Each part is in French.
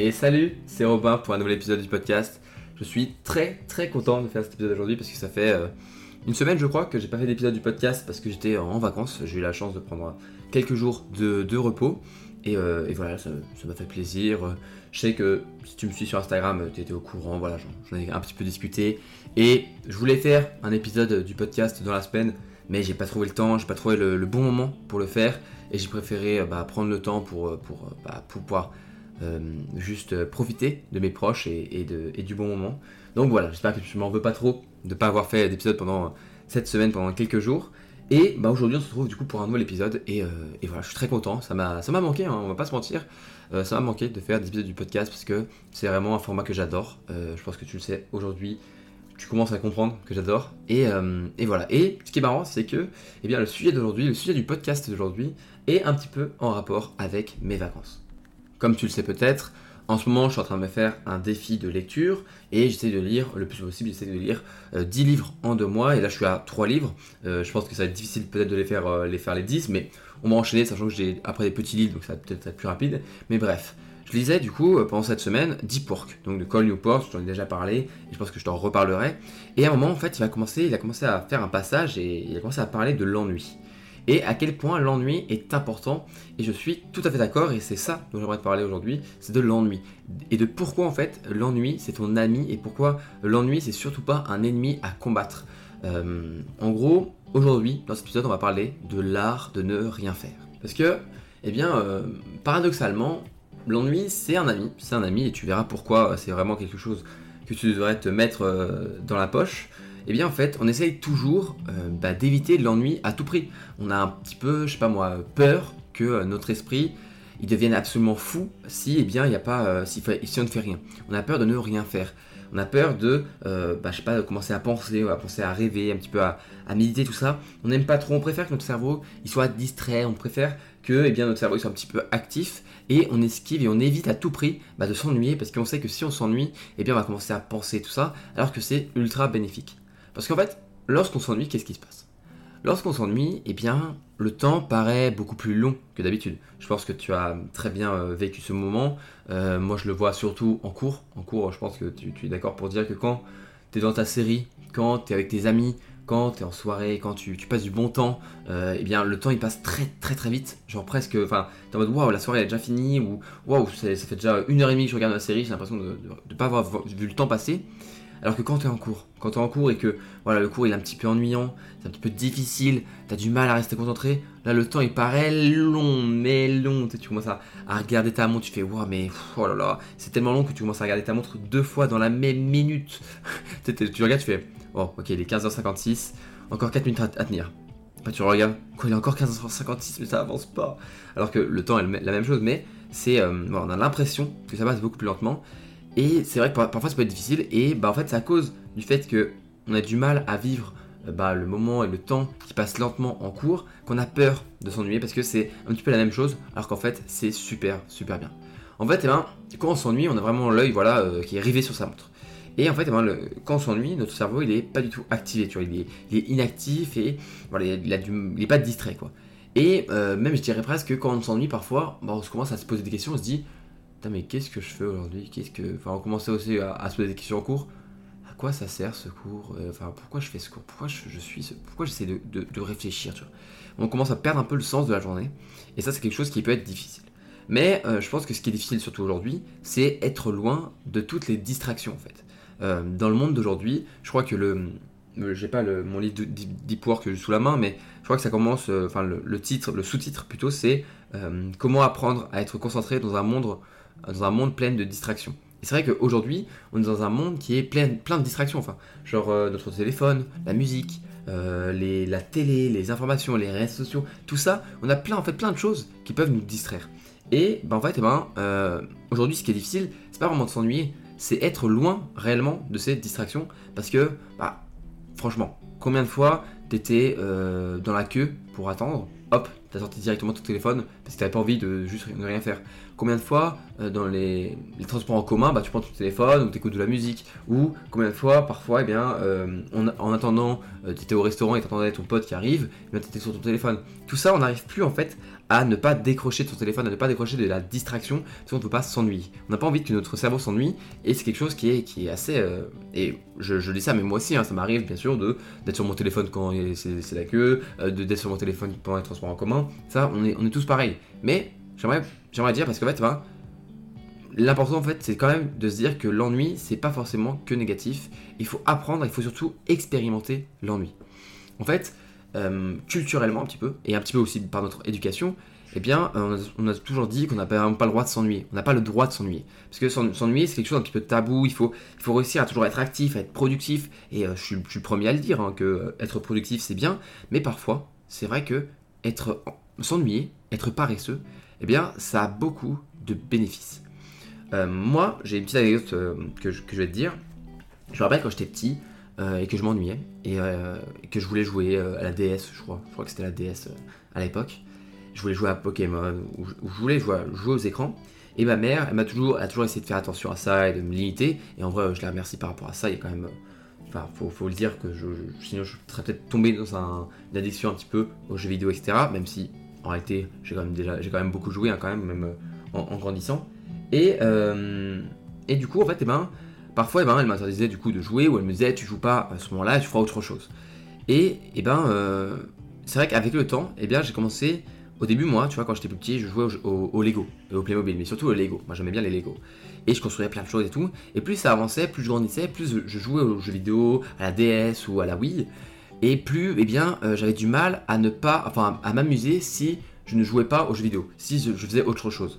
Et salut, c'est Robin pour un nouvel épisode du podcast. Je suis très très content de faire cet épisode aujourd'hui parce que ça fait euh, une semaine je crois que j'ai pas fait d'épisode du podcast parce que j'étais en vacances. J'ai eu la chance de prendre quelques jours de, repos. Euh, et, voilà, ça m'a fait plaisir. Je sais que si tu me suis sur Instagram, tu étais au courant, voilà, j'en ai un petit peu discuté. Et je voulais faire un épisode du podcast dans la semaine, mais j'ai pas trouvé le temps, j'ai pas trouvé le, bon moment pour le faire. Et j'ai préféré bah, prendre le temps pour, pour, bah, pour pouvoir euh, juste profiter de mes proches et, du bon moment. Donc voilà, j'espère que tu m'en veux pas trop de ne pas avoir fait d'épisode pendant cette semaine, pendant quelques jours. Et bah aujourd'hui on se retrouve du coup pour un nouvel épisode et, euh, voilà, je suis très content, ça m'a manqué, hein, on va pas se mentir, euh, ça m'a manqué de faire des épisodes du podcast parce que c'est vraiment un format que j'adore, je pense que tu le sais aujourd'hui, tu commences à comprendre que j'adore. Et, et, voilà. Et ce qui est marrant, c'est que eh bien, le sujet d'aujourd'hui, le sujet du podcast d'aujourd'hui, est un petit peu en rapport avec mes vacances. Comme tu le sais peut-être, en ce moment, je suis en train de me faire un défi de lecture et j'essaie de lire le plus possible, j'essaie de lire 10 euh, livres en deux mois et là je suis à 3 livres. Euh, je pense que ça va être difficile peut-être de les faire, euh, les faire les 10, mais on m'a enchaîné sachant que j'ai après des petits livres donc ça va peut-être être plus rapide. Mais bref, je lisais du coup pendant cette semaine 10 Pork, donc de Cole Newport, je t'en ai déjà parlé et je pense que je t'en reparlerai. Et à un moment en fait il va commencer, il a commencé à faire un passage et il a commencé à parler de l'ennui et à quel point l'ennui est important. Et je suis tout à fait d'accord, et c'est ça dont j'aimerais te parler aujourd'hui, c'est de l'ennui. Et de pourquoi en fait l'ennui c'est ton ami, et pourquoi l'ennui c'est surtout pas un ennemi à combattre. Euh, en gros, aujourd'hui, dans cet épisode, on va parler de l'art de ne rien faire. Parce que, eh bien, euh, paradoxalement, l'ennui c'est un ami, c'est un ami, et tu verras pourquoi c'est vraiment quelque chose que tu devrais te mettre euh, dans la poche eh bien en fait, on essaye toujours euh, bah, d'éviter l'ennui à tout prix. On a un petit peu, je sais pas moi, peur que euh, notre esprit il devienne absolument fou si eh bien il y a pas euh, on ne fait rien. On a peur de ne rien faire. On a peur de, bah, je sais pas, commencer à penser, à penser à rêver, un petit peu à, méditer, tout ça. On n'aime pas trop, on préfère que notre cerveau il soit distrait, on préfère que eh bien, notre cerveau soit un petit peu actif et on esquive et on évite à tout prix bah, de s'ennuyer parce qu'on sait que si on s'ennuie, eh bien on va commencer à penser tout ça alors que c'est ultra bénéfique. Parce qu'en fait, lorsqu'on s'ennuie, qu'est-ce qui se passe? Lorsqu'on s'ennuie, eh bien, le temps paraît beaucoup plus long que d'habitude. Je pense que tu as très bien euh, vécu ce moment. Euh, moi, je le vois surtout en cours. En cours, je pense que tu, es d'accord pour dire que quand tu es dans ta série, quand tu es avec tes amis, quand tu es en soirée, quand tu, passes du bon temps, euh, eh bien, le temps il passe très très très vite. Genre presque, enfin, es en mode waouh, la soirée elle est déjà finie, ou waouh, ça, fait déjà une heure et demie que je regarde la série, j'ai l'impression de ne pas avoir vu le temps passer. Alors que quand tu es en cours, quand tu en cours et que voilà, le cours il est un petit peu ennuyant, c'est un petit peu difficile, tu as du mal à rester concentré, là le temps il paraît long, mais long. Tu, commences à, regarder ta montre, tu fais waouh, mais oh là là, c'est tellement long que tu commences à regarder ta montre deux fois dans la même minute. tu, regardes, tu fais oh, ok, il est 15h56, encore 4 minutes à, tenir. Tu regardes, quoi, il est encore 15h56, mais ça avance pas. Alors que le temps est la même chose, mais c'est, euh, on a l'impression que ça passe beaucoup plus lentement. Et c'est vrai que parfois ça peut être difficile et bah en fait c'est à cause du fait que on a du mal à vivre euh, bah, le moment et le temps qui passe lentement en cours qu'on a peur de s'ennuyer parce que c'est un petit peu la même chose alors qu'en fait c'est super super bien. En fait, eh ben, quand on s'ennuie, on a vraiment l'œil voilà, euh, qui est rivé sur sa montre. Et en fait, eh ben, quand on s'ennuie, notre cerveau il est pas du tout activé, tu vois, il est, inactif et voilà, il, a du, il est pas distrait quoi. Et euh, même je dirais presque que quand on s'ennuie parfois, bah, on commence à se poser des questions, on se dit Putain, mais qu'est-ce que je fais aujourd'hui? Qu'est-ce que. Enfin, on commençait aussi à, se poser des questions en cours. À quoi ça sert ce cours? Euh, Enfin, pourquoi je fais ce cours? Pourquoi je, suis ce... Pourquoi j'essaie de, réfléchir tu vois? On commence à perdre un peu le sens de la journée. Et ça, c'est quelque chose qui peut être difficile. Mais euh, je pense que ce qui est difficile, surtout aujourd'hui, c'est être loin de toutes les distractions en fait. Euh, dans le monde d'aujourd'hui, je crois que le. J'ai pas le, mon livre de Deep Work sous la main, mais je crois que ça commence. Enfin, le, titre, le sous-titre plutôt, c'est Comment apprendre à être concentré dans un monde dans un monde plein de distractions. Et c'est vrai qu'aujourd'hui, on est dans un monde qui est plein, de distractions, enfin, genre euh, notre téléphone, la musique, euh, la télé, les informations, les réseaux sociaux, tout ça, on a plein, en fait, plein de choses qui peuvent nous distraire. Et ben, en fait, eh ben, euh, aujourd'hui, ce qui est difficile, c'est pas vraiment de s'ennuyer, c'est être loin réellement de ces distractions, parce que, bah, franchement, combien de fois t'étais dans la queue pour attendre, hop, t'as sorti directement ton téléphone, parce que t'avais pas envie de juste ne rien faire. Combien de fois euh, dans les, transports en commun, bah, tu prends ton téléphone ou t'écoutes de la musique Ou combien de fois, parfois, eh bien, euh, en attendant, tu étais au restaurant et t'attendais ton pote qui arrive, eh t'étais sur ton téléphone. Tout ça, on n'arrive plus en fait à ne pas décrocher de son téléphone, à ne pas décrocher de la distraction, parce qu'on ne peut pas s'ennuyer. On n'a pas envie que notre cerveau s'ennuie, et c'est quelque chose qui est, qui est assez... Euh, et je, dis ça, mais moi aussi, hein, ça m'arrive bien sûr d'être sur mon téléphone quand c'est la queue, euh, d'être sur mon téléphone pendant les transports en commun, ça, on est, on est tous pareils. Mais j'aimerais dire, parce qu'en fait, ben, l'important en fait, c'est quand même de se dire que l'ennui, c'est pas forcément que négatif, il faut apprendre, il faut surtout expérimenter l'ennui. En fait, euh, culturellement un petit peu, et un petit peu aussi par notre éducation, eh bien, euh, on a, toujours dit qu'on n'a pas, le droit de s'ennuyer. On n'a pas le droit de s'ennuyer. Parce que s'ennuyer, c'est quelque chose un petit peu tabou. Il faut, il faut réussir à toujours être actif, à être productif. Et euh, je, suis, le premier à le dire, hein, que être productif, c'est bien. Mais parfois, c'est vrai que être s'ennuyer, être paresseux, eh bien, ça a beaucoup de bénéfices. moi, j'ai une petite anecdote que, je, que je vais te dire. Je me rappelle quand j'étais petit, et que je m'ennuyais euh, et, que je voulais jouer euh, à la DS, je crois. Je crois que c'était la DS à l'époque. Je voulais jouer à Pokémon ou, je voulais jouer, aux écrans. Et ma mère, elle m'a toujours, a toujours essayé de faire attention à ça et de me limiter. Et en vrai, je la remercie par rapport à ça. Il y a quand même, enfin, faut, faut le dire que sinon je serais peut-être tombé dans un, une addiction un petit peu aux jeux vidéo, etc. Même si en réalité, j'ai quand même déjà, j'ai quand même beaucoup joué, hein, quand même, même en, grandissant. Et, et du coup, en fait, eh ben, Parfois, eh ben, elle m'interdisait du coup de jouer ou elle me disait tu joues pas à ce moment-là, tu feras autre chose. Et, eh ben, euh, c'est vrai qu'avec le temps, eh bien, j'ai commencé. Au début, moi, tu vois, quand j'étais plus petit, je jouais au, Lego et au Playmobil, mais surtout au Lego. Moi, j'aimais bien les Lego. Et je construisais plein de choses et tout. Et plus ça avançait, plus je grandissais, plus je jouais aux jeux vidéo, à la DS ou à la Wii. Et plus, eh bien, euh, j'avais du mal à ne pas, enfin, à m'amuser si je ne jouais pas aux jeux vidéo, si je faisais autre chose.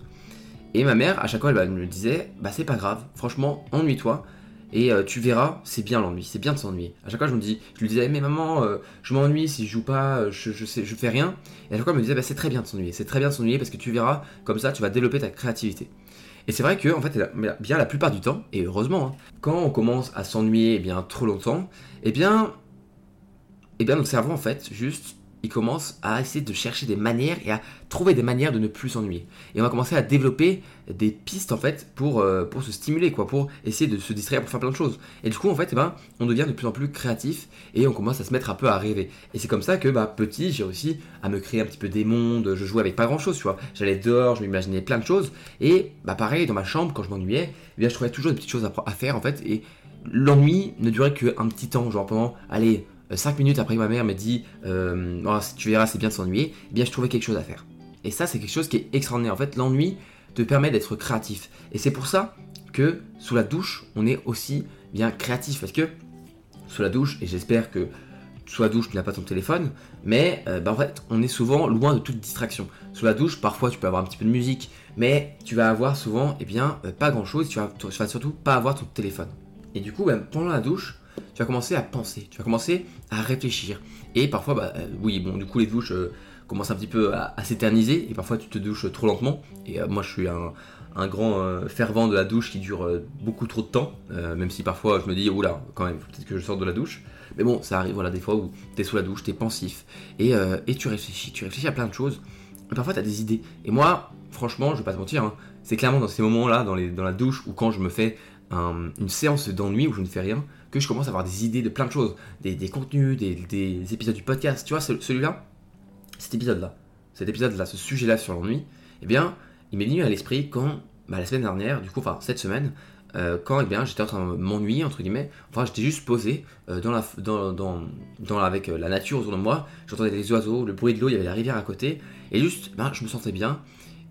Et ma mère, à chaque fois, elle me disait Bah, c'est pas grave, franchement, ennuie-toi. Et euh, tu verras, c'est bien l'ennui, c'est bien de s'ennuyer. À chaque fois, je me dis, je lui disais, mais maman, euh, je m'ennuie si je joue pas, euh, je fais rien. Et à chaque fois, elle me disait, bah, c'est très bien de s'ennuyer, c'est très bien de s'ennuyer parce que tu verras, comme ça, tu vas développer ta créativité. Et c'est vrai que, en fait, bien la plupart du temps, et heureusement, hein, quand on commence à s'ennuyer eh bien trop longtemps, eh bien, eh bien, notre cerveau, en fait, juste il commence à essayer de chercher des manières et à trouver des manières de ne plus s'ennuyer. Et on va commencer à développer des pistes en fait pour, euh, pour se stimuler, quoi, pour essayer de se distraire, pour faire plein de choses. Et du coup, en fait, eh ben, on devient de plus en plus créatif et on commence à se mettre un peu à rêver. Et c'est comme ça que bah, petit, j'ai réussi à me créer un petit peu des mondes, je jouais avec pas grand chose, tu vois. J'allais dehors, je m'imaginais plein de choses. Et bah, pareil, dans ma chambre, quand je m'ennuyais, eh je trouvais toujours des petites choses à, à faire en fait. Et l'ennui ne durait qu'un petit temps, genre pendant, allez, 5 minutes après ma mère me dit euh, oh, Tu verras, c'est bien de s'ennuyer, eh bien je trouvais quelque chose à faire. Et ça, c'est quelque chose qui est extraordinaire. En fait, l'ennui te permet d'être créatif. Et c'est pour ça que sous la douche, on est aussi bien créatif. Parce que sous la douche, et j'espère que sous la douche, tu n'as pas ton téléphone, mais euh, bah, en fait, on est souvent loin de toute distraction. Sous la douche, parfois, tu peux avoir un petit peu de musique, mais tu vas avoir souvent, eh bien, euh, pas grand-chose. Tu vas, tu vas surtout pas avoir ton téléphone. Et du coup, bah, pendant la douche, tu vas commencer à penser, tu vas commencer à réfléchir. Et parfois, bah, euh, oui, bon, du coup, les douches euh, commencent un petit peu à, s'éterniser, et parfois tu te douches trop lentement. Et euh, moi, je suis un, grand fervent de la douche qui dure beaucoup trop de temps, même si parfois je me dis, oula, quand même, peut-être que je sors de la douche. Mais bon, ça arrive, voilà, des fois où tu es sous la douche, tu es pensif, et, tu réfléchis, tu réfléchis à plein de choses. Et parfois, tu as des idées. Et moi, franchement, je vais pas te mentir, hein, c'est clairement dans ces moments-là, dans, dans la douche, ou quand je me fais une séance d'ennui où je ne fais rien, que je commence à avoir des idées de plein de choses, des, contenus, des, épisodes du podcast. Tu vois, celui-là, cet épisode-là, cet épisode-là, ce sujet-là sur l'ennui, eh bien, il m'est venu à l'esprit quand, bah, la semaine dernière, du coup, enfin, cette semaine, euh, quand eh bien, j'étais en train de m'ennuyer, entre guillemets, enfin, j'étais juste posé euh, dans la, dans, dans, dans, avec euh, la nature autour de moi, j'entendais les oiseaux, le bruit de l'eau, il y avait la rivière à côté, et juste, ben, je me sentais bien.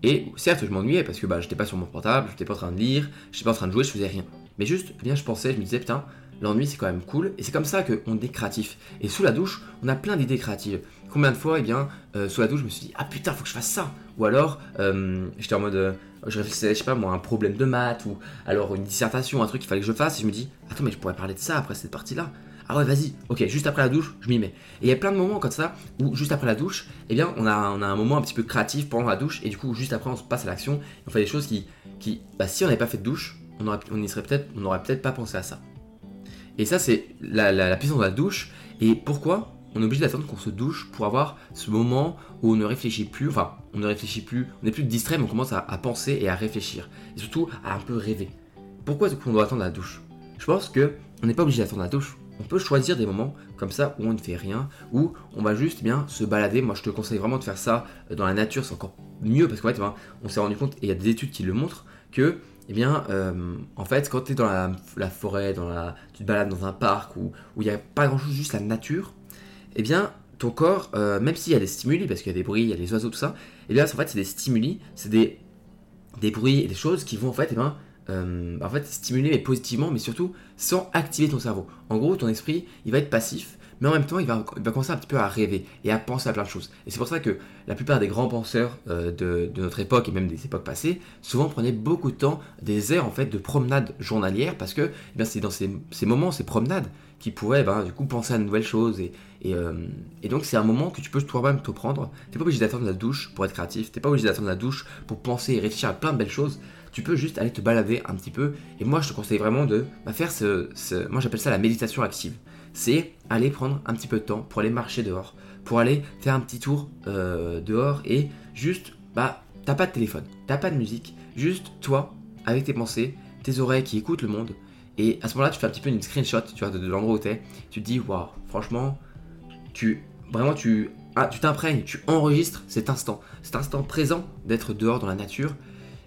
Et certes, je m'ennuyais parce que bah, j'étais pas sur mon portable, j'étais pas en train de lire, j'étais pas en train de jouer, je faisais rien. Mais juste, eh bien, je pensais, je me disais, putain, l'ennui c'est quand même cool et c'est comme ça qu'on est créatif. Et sous la douche, on a plein d'idées créatives. Combien de fois, eh bien, euh, sous la douche, je me suis dit ah putain, faut que je fasse ça. Ou alors, euh, j'étais en mode, euh, je réfléchissais, je sais pas moi, un problème de maths ou alors une dissertation, un truc qu'il fallait que je fasse et je me dis attends mais je pourrais parler de ça après cette partie-là. Ah ouais, vas-y, ok, juste après la douche, je m'y mets. Et il y a plein de moments comme ça où juste après la douche, eh bien, on a, on a un moment un petit peu créatif pendant la douche et du coup, juste après, on se passe à l'action. On fait des choses qui, qui bah, si on n'avait pas fait de douche, on on peut-être, on n'aurait peut-être pas pensé à ça. Et ça, c'est la, puissance de la douche. Et pourquoi on est obligé d'attendre qu'on se douche pour avoir ce moment où on ne réfléchit plus, enfin, on ne réfléchit plus, on n'est plus distrait, mais on commence à, penser et à réfléchir. Et surtout à un peu rêver. Pourquoi est-ce qu'on doit attendre la douche? Je pense que on n'est pas obligé d'attendre la douche. On peut choisir des moments comme ça où on ne fait rien, où on va juste bien se balader. Moi, je te conseille vraiment de faire ça dans la nature, c'est encore mieux parce qu'en fait, ben, on s'est rendu compte, et il y a des études qui le montrent, que eh bien, euh, en fait, quand tu es dans la, forêt, dans la, tu te balades dans un parc où il n'y a pas grand-chose, juste la nature, eh bien, ton corps, euh, même s'il y a des stimuli, parce qu'il y a des bruits, il y a les oiseaux, tout ça, eh bien, en fait, c'est des stimuli, c'est des, des bruits et des choses qui vont, en fait, eh euh, en fait, stimuler mais positivement, mais surtout sans activer ton cerveau. En gros, ton esprit, il va être passif, mais en même temps, il va, commencer un petit peu à rêver et à penser à plein de choses. Et c'est pour ça que la plupart des grands penseurs euh, de, notre époque et même des époques passées, souvent prenaient beaucoup de temps, des heures en fait de promenade journalière, parce que eh c'est dans ces, moments, ces promenades, qu'ils pouvaient ben, du coup penser à de nouvelles choses. Et, euh, donc c'est un moment que tu peux toi-même te prendre. T'es pas obligé d'attendre la douche pour être créatif, t'es pas obligé d'attendre la douche pour penser et réfléchir à plein de belles choses tu peux juste aller te balader un petit peu. Et moi, je te conseille vraiment de bah, faire ce, Moi, j'appelle ça la méditation active. C'est aller prendre un petit peu de temps pour aller marcher dehors, pour aller faire un petit tour euh, dehors et juste, bah, t'as pas de téléphone, t'as pas de musique, juste toi, avec tes pensées, tes oreilles qui écoutent le monde. Et à ce moment-là, tu fais un petit peu une screenshot, tu vois, de, l'endroit où t'es. Tu te dis, waouh, franchement, tu, vraiment, tu, ah, tu t'imprègnes, tu enregistres cet instant, cet instant présent d'être dehors dans la nature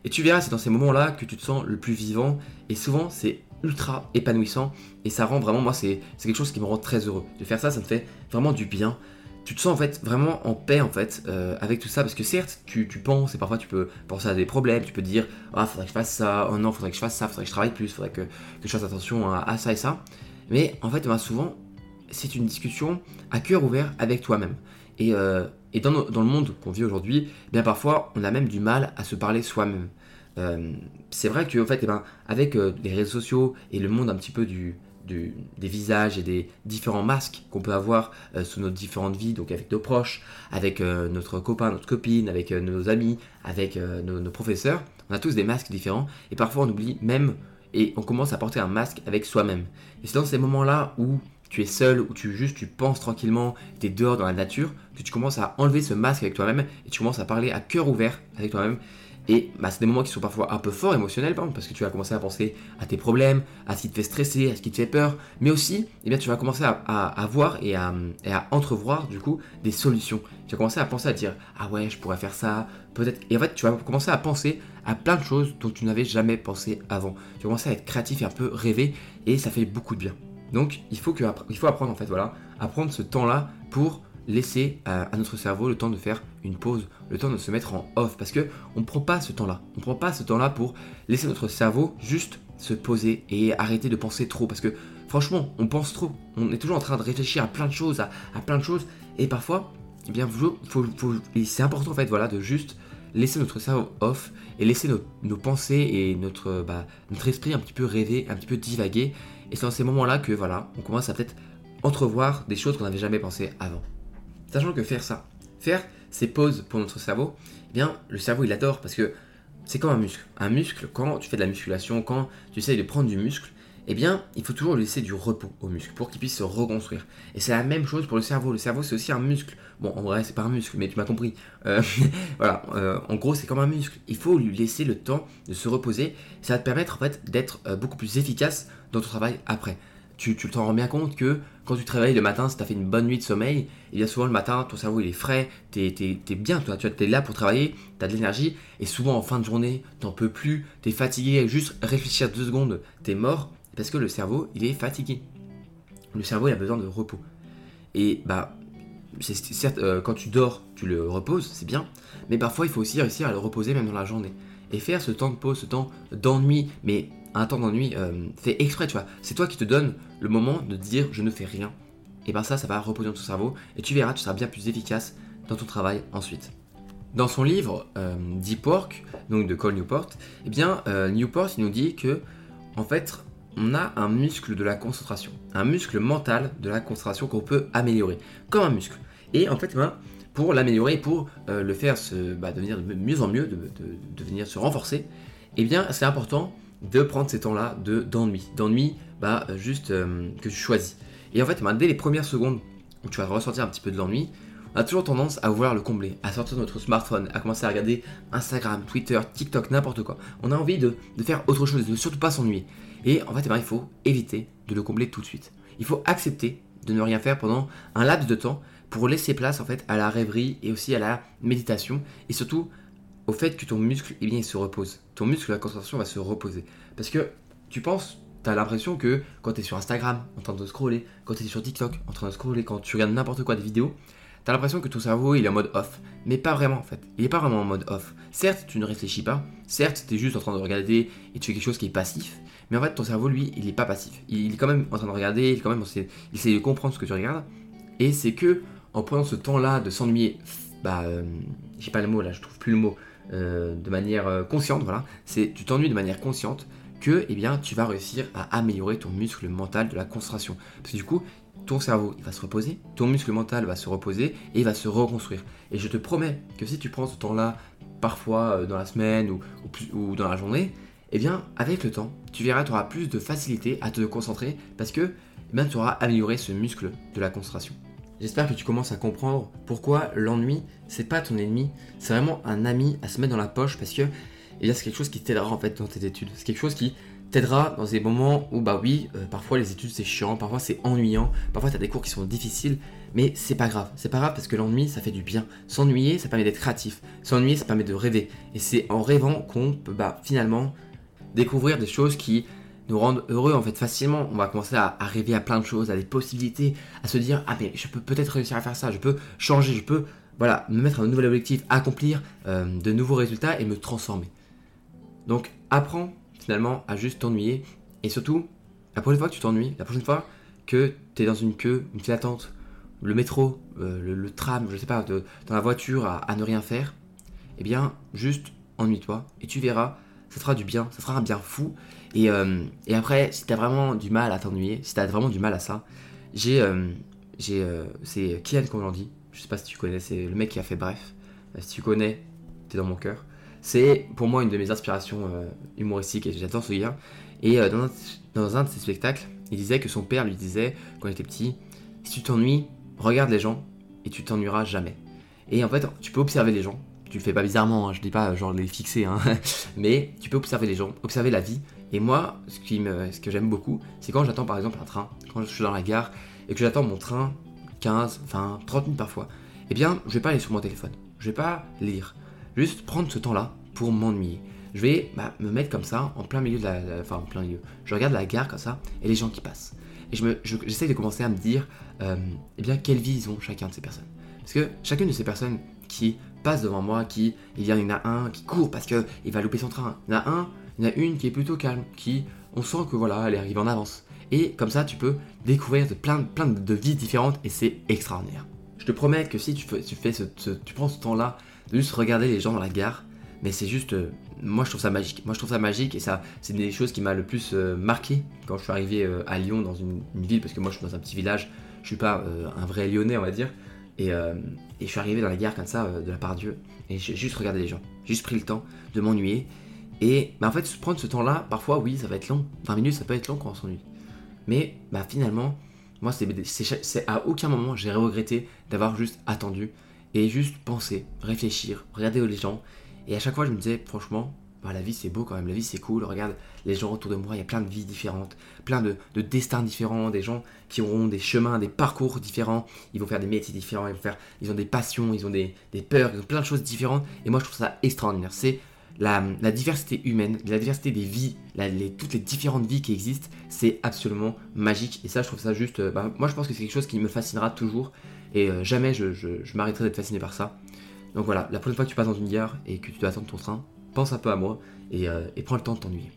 et tu verras, c'est dans ces moments-là que tu te sens le plus vivant. Et souvent, c'est ultra épanouissant. Et ça rend vraiment, moi, c'est quelque chose qui me rend très heureux. De faire ça, ça me fait vraiment du bien. Tu te sens en fait vraiment en paix en fait euh, avec tout ça parce que certes tu, penses et parfois tu peux penser à des problèmes, tu peux dire ah faudrait que je fasse ça, oh non faudrait que je fasse ça, faudrait que je travaille plus, faudrait que, je fasse attention à, ça et ça. Mais en fait ben, souvent c'est une discussion à cœur ouvert avec toi-même. Et, euh, et dans, le monde qu'on vit aujourd'hui, bien parfois on a même du mal à se parler soi-même. Euh, c'est vrai que en fait, eh ben, avec euh, les réseaux sociaux et le monde un petit peu du, des visages et des différents masques qu'on peut avoir sous nos différentes vies, donc avec nos proches, avec notre copain, notre copine, avec nos amis, avec nos, nos, professeurs, on a tous des masques différents et parfois on oublie même et on commence à porter un masque avec soi-même. Et c'est dans ces moments-là où tu es seul, ou tu juste tu penses tranquillement, tu es dehors dans la nature, que tu commences à enlever ce masque avec toi-même et tu commences à parler à cœur ouvert avec toi-même. Et bah, c'est des moments qui sont parfois un peu forts émotionnels, parce que tu vas commencer à penser à tes problèmes, à ce qui te fait stresser, à ce qui te fait peur, mais aussi, eh bien, tu vas commencer à, voir et à, entrevoir, du coup, des solutions. Tu vas commencer à penser à dire, ah ouais, je pourrais faire ça, peut-être. Et en fait, tu vas commencer à penser à plein de choses dont tu n'avais jamais pensé avant. Tu vas commencer à être créatif et un peu rêver, et ça fait beaucoup de bien. Donc il faut, il faut apprendre en fait, voilà, à prendre ce temps-là pour laisser à, notre cerveau le temps de faire une pause, le temps de se mettre en off, parce que on ne prend pas ce temps-là. On ne prend pas ce temps-là pour laisser notre cerveau juste se poser et arrêter de penser trop, parce que franchement, on pense trop. On est toujours en train de réfléchir à plein de choses, à, plein de choses, et parfois, eh c'est important en fait, de juste laisser notre cerveau off et laisser nos, pensées et notre, bah, notre esprit un petit peu rêver, un petit peu divaguer et c'est dans ces moments-là que voilà, on commence à peut-être entrevoir des choses qu'on n'avait jamais pensé avant. Sachant que faire ça, faire ces pauses pour notre cerveau, eh bien le cerveau il adore parce que c'est comme un muscle. Un muscle, quand tu fais de la musculation, quand tu essayes de prendre du muscle, eh bien, il faut toujours laisser du repos au muscle pour qu'il puisse se reconstruire. Et c'est la même chose pour le cerveau. Le cerveau, c'est aussi un muscle. Bon, en vrai, c'est pas un muscle, mais tu m'as compris. Euh, voilà, euh, en gros, c'est comme un muscle. Il faut lui laisser le temps de se reposer. Ça va te permettre, en fait, d'être euh, beaucoup plus efficace dans ton travail après. Tu, tu t'en rends bien compte que quand tu travailles le matin, si tu as fait une bonne nuit de sommeil, il y a souvent le matin, ton cerveau il est frais, tu es, bien, toi, tu es là pour travailler, tu as de l'énergie, et souvent en fin de journée, t'en peux plus, tu es fatigué, juste réfléchir deux secondes, tu es mort, parce que le cerveau, il est fatigué. Le cerveau, il a besoin de repos. Et bah, certes, euh, quand tu dors, tu le reposes, c'est bien. Mais parfois, il faut aussi réussir à le reposer même dans la journée. Et faire ce temps de pause, ce temps d'ennui, mais un temps d'ennui euh, fait exprès, tu vois. C'est toi qui te donnes le moment de dire je ne fais rien. Et ben ça, ça va reposer dans ton cerveau. Et tu verras, tu seras bien plus efficace dans ton travail ensuite. Dans son livre euh, Deep Work, donc de Cole Newport, eh bien Newport il nous dit que en fait on a un muscle de la concentration, un muscle mental de la concentration qu'on peut améliorer, comme un muscle. Et en fait, ben, pour l'améliorer, pour euh, le faire se, bah, devenir de mieux en mieux, de, venir se renforcer, eh bien, c'est important de prendre ces temps-là d'ennui. D'ennui, bah, juste euh, que tu choisis. Et en fait, ben, dès les premières secondes où tu vas ressentir un petit peu de l'ennui, on a toujours tendance à vouloir le combler, à sortir notre smartphone, à commencer à regarder Instagram, Twitter, TikTok, n'importe quoi. On a envie de, faire autre chose, de surtout pas s'ennuyer. Et en fait, eh ben, il faut éviter de le combler tout de suite. Il faut accepter de ne rien faire pendant un laps de temps pour laisser place en fait à la rêverie et aussi à la méditation et surtout au fait que ton muscle eh bien, il se repose. Ton muscle, la concentration va se reposer. Parce que tu penses, tu as l'impression que quand tu es sur Instagram en train de scroller, quand tu es sur TikTok en train de scroller, quand tu regardes n'importe quoi des vidéos, tu as l'impression que ton cerveau il est en mode off. Mais pas vraiment en fait. Il n'est pas vraiment en mode off. Certes, tu ne réfléchis pas. Certes, tu es juste en train de regarder et tu fais quelque chose qui est passif. Mais en fait, ton cerveau, lui, il n'est pas passif. Il est quand même en train de regarder, il, est quand même, il essaie de comprendre ce que tu regardes. Et c'est que en prenant ce temps-là de s'ennuyer, bah, euh, j'ai pas le mot là, je trouve plus le mot, euh, de manière euh, consciente, voilà, c'est tu t'ennuies de manière consciente que eh bien, tu vas réussir à améliorer ton muscle mental de la concentration. Parce que du coup, ton cerveau il va se reposer, ton muscle mental va se reposer et il va se reconstruire. Et je te promets que si tu prends ce temps-là, parfois dans la semaine ou, ou, dans la journée, eh bien, avec le temps, tu verras, tu auras plus de facilité à te concentrer parce que eh tu auras amélioré ce muscle de la concentration. J'espère que tu commences à comprendre pourquoi l'ennui, c'est pas ton ennemi, c'est vraiment un ami à se mettre dans la poche parce que c'est quelque chose qui t'aidera en fait dans tes études. C'est quelque chose qui t'aidera dans des moments où, bah oui, euh, parfois les études c'est chiant, parfois c'est ennuyant, parfois tu as des cours qui sont difficiles, mais c'est pas grave. C'est pas grave parce que l'ennui ça fait du bien. S'ennuyer ça permet d'être créatif. S'ennuyer ça permet de rêver. Et c'est en rêvant qu'on peut bah, finalement découvrir des choses qui nous rendre heureux en fait facilement. On va commencer à, rêver à plein de choses, à des possibilités, à se dire ah mais je peux peut-être réussir à faire ça, je peux changer, je peux voilà me mettre un nouvel objectif, accomplir euh, de nouveaux résultats et me transformer. Donc apprends finalement à juste t'ennuyer et surtout la prochaine fois que tu t'ennuies, la prochaine fois que tu es dans une queue, une file d'attente, le métro, euh, le, tram, je sais pas, dans la voiture à, à ne rien faire, eh bien juste ennuie-toi et tu verras ça fera du bien, ça fera un bien fou. Et, euh, et après, si t'as vraiment du mal à t'ennuyer, si t'as vraiment du mal à ça, j'ai. Euh, j'ai euh, c'est Kian dit. je sais pas si tu connais, c'est le mec qui a fait Bref. si tu connais, t'es dans mon cœur. C'est pour moi une de mes inspirations humoristiques et j'adore ce gars. Et dans, dans un de ses spectacles, il disait que son père lui disait, quand il était petit, si tu t'ennuies, regarde les gens et tu t'ennuieras jamais. Et en fait, tu peux observer les gens, tu le fais pas bizarrement, hein, je dis pas genre les fixer, hein, mais tu peux observer les gens, observer la vie. Et moi, ce, que j'aime beaucoup, c'est quand j'attends par exemple un train, quand je suis dans la gare et que j'attends mon train 15, 20, 30 minutes parfois, eh bien, je vais pas aller sur mon téléphone, je vais pas lire, juste prendre ce temps-là pour m'ennuyer. Je vais bah, me mettre comme ça en plein milieu de la, enfin en plein milieu. Je regarde la gare comme ça et les gens qui passent. Et je j'essaie de commencer à me dire, euh, eh bien, quelle vie ils ont chacun de ces personnes. Parce que chacune de ces personnes qui passe devant moi, qui, il y en a un qui court parce qu'il va louper son train. Il y en a un, y en a une qui est plutôt calme, qui, on sent que voilà, elle arrive en avance. Et comme ça, tu peux découvrir de plein, plein de vies différentes et c'est extraordinaire. Je te promets que si tu fais, tu, ce, prends ce temps-là de juste regarder les gens dans la gare, mais c'est juste, euh, moi je trouve ça magique. Moi je trouve ça magique et ça, c'est des choses qui m'a le plus euh, marqué quand je suis arrivé euh, à Lyon dans une, ville, parce que moi je suis dans un petit village, je suis pas un vrai Lyonnais on va dire, euh, et, je suis arrivé dans la gare comme ça, de la part de Dieu. Et j'ai juste regardé les gens. Juste pris le temps de m'ennuyer. Et bah, en fait, prendre ce temps-là, parfois, oui, ça va être long. 20 minutes, ça peut être long quand on s'ennuie. Mais bah, finalement, moi, c'est à aucun moment j'ai regretté d'avoir juste attendu et juste pensé, réfléchir, regarder les gens. Et à chaque fois, je me disais, franchement, bah, la vie c'est beau quand même, la vie c'est cool, regarde les gens autour de moi, il y a plein de vies différentes, plein de, destins différents, des gens qui auront des chemins, des parcours différents, ils vont faire des métiers différents, ils, vont faire, ils ont des passions, ils ont des, peurs, ils ont plein de choses différentes, et moi je trouve ça extraordinaire, c'est la, diversité humaine, la diversité des vies, toutes les différentes vies qui existent, c'est absolument magique, et ça je trouve ça juste, euh, bah, moi je pense que c'est quelque chose qui me fascinera toujours, et euh, jamais je, m'arrêterai d'être fasciné par ça. Donc voilà, la prochaine fois que tu passes dans une gare et que tu dois attendre ton train, pense un peu à moi euh, et, prends le temps de t'ennuyer.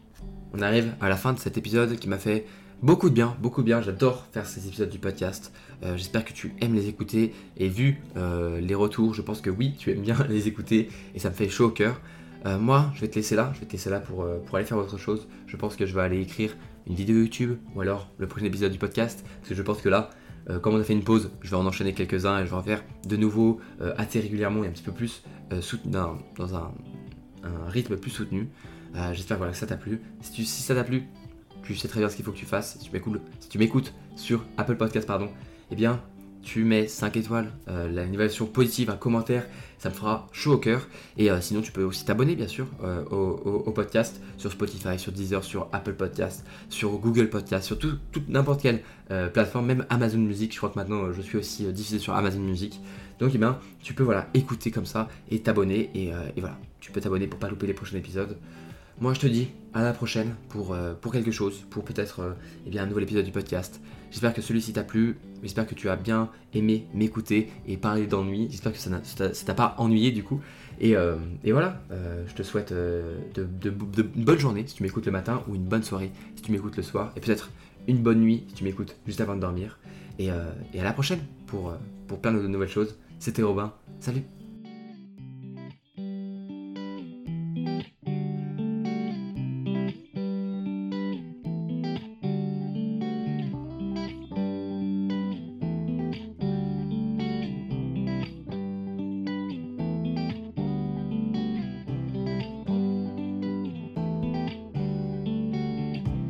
On arrive à la fin de cet épisode qui m'a fait beaucoup de bien, beaucoup de bien. J'adore faire ces épisodes du podcast. Euh, j'espère que tu aimes les écouter. Et vu euh, les retours, je pense que oui, tu aimes bien les écouter. Et ça me fait chaud au cœur. Moi, je vais te laisser là. Je vais te laisser là pour, pour aller faire autre chose. Je pense que je vais aller écrire une vidéo YouTube ou alors le prochain épisode du podcast. Parce que je pense que là, comme on a fait une pause, je vais en enchaîner quelques-uns et je vais en faire de nouveau assez régulièrement et un petit peu plus dans, dans un rythme plus soutenu. Euh, j'espère voilà, que ça t'a plu. Si, ça t'a plu, tu sais très bien ce qu'il faut que tu fasses. Si tu m'écoutes sur Apple Podcast, pardon, eh bien, tu mets 5 étoiles, euh, la évaluation positive, un commentaire, ça me fera chaud au cœur. Et euh, sinon, tu peux aussi t'abonner, bien sûr, euh, au, podcast sur Spotify, sur Deezer, sur Apple Podcast, sur Google Podcast, sur toute n'importe quelle plateforme, même Amazon Music. Je crois que maintenant, je suis aussi diffusé sur Amazon Music. Donc, eh bien, tu peux voilà, écouter comme ça et t'abonner. Et, voilà, tu peux t'abonner pour pas louper les prochains épisodes. Moi, je te dis à la prochaine pour, euh, pour quelque chose, pour peut-être euh, eh un nouvel épisode du podcast. J'espère que celui-ci t'a plu. J'espère que tu as bien aimé m'écouter et parler d'ennui. J'espère que ça t'a pas ennuyé du coup. Et, euh, voilà, je te souhaite de, une bonne journée si tu m'écoutes le matin ou une bonne soirée si tu m'écoutes le soir. Et peut-être une bonne nuit si tu m'écoutes juste avant de dormir. Et, à la prochaine pour, pour plein de nouvelles choses. C'était Robin. Salut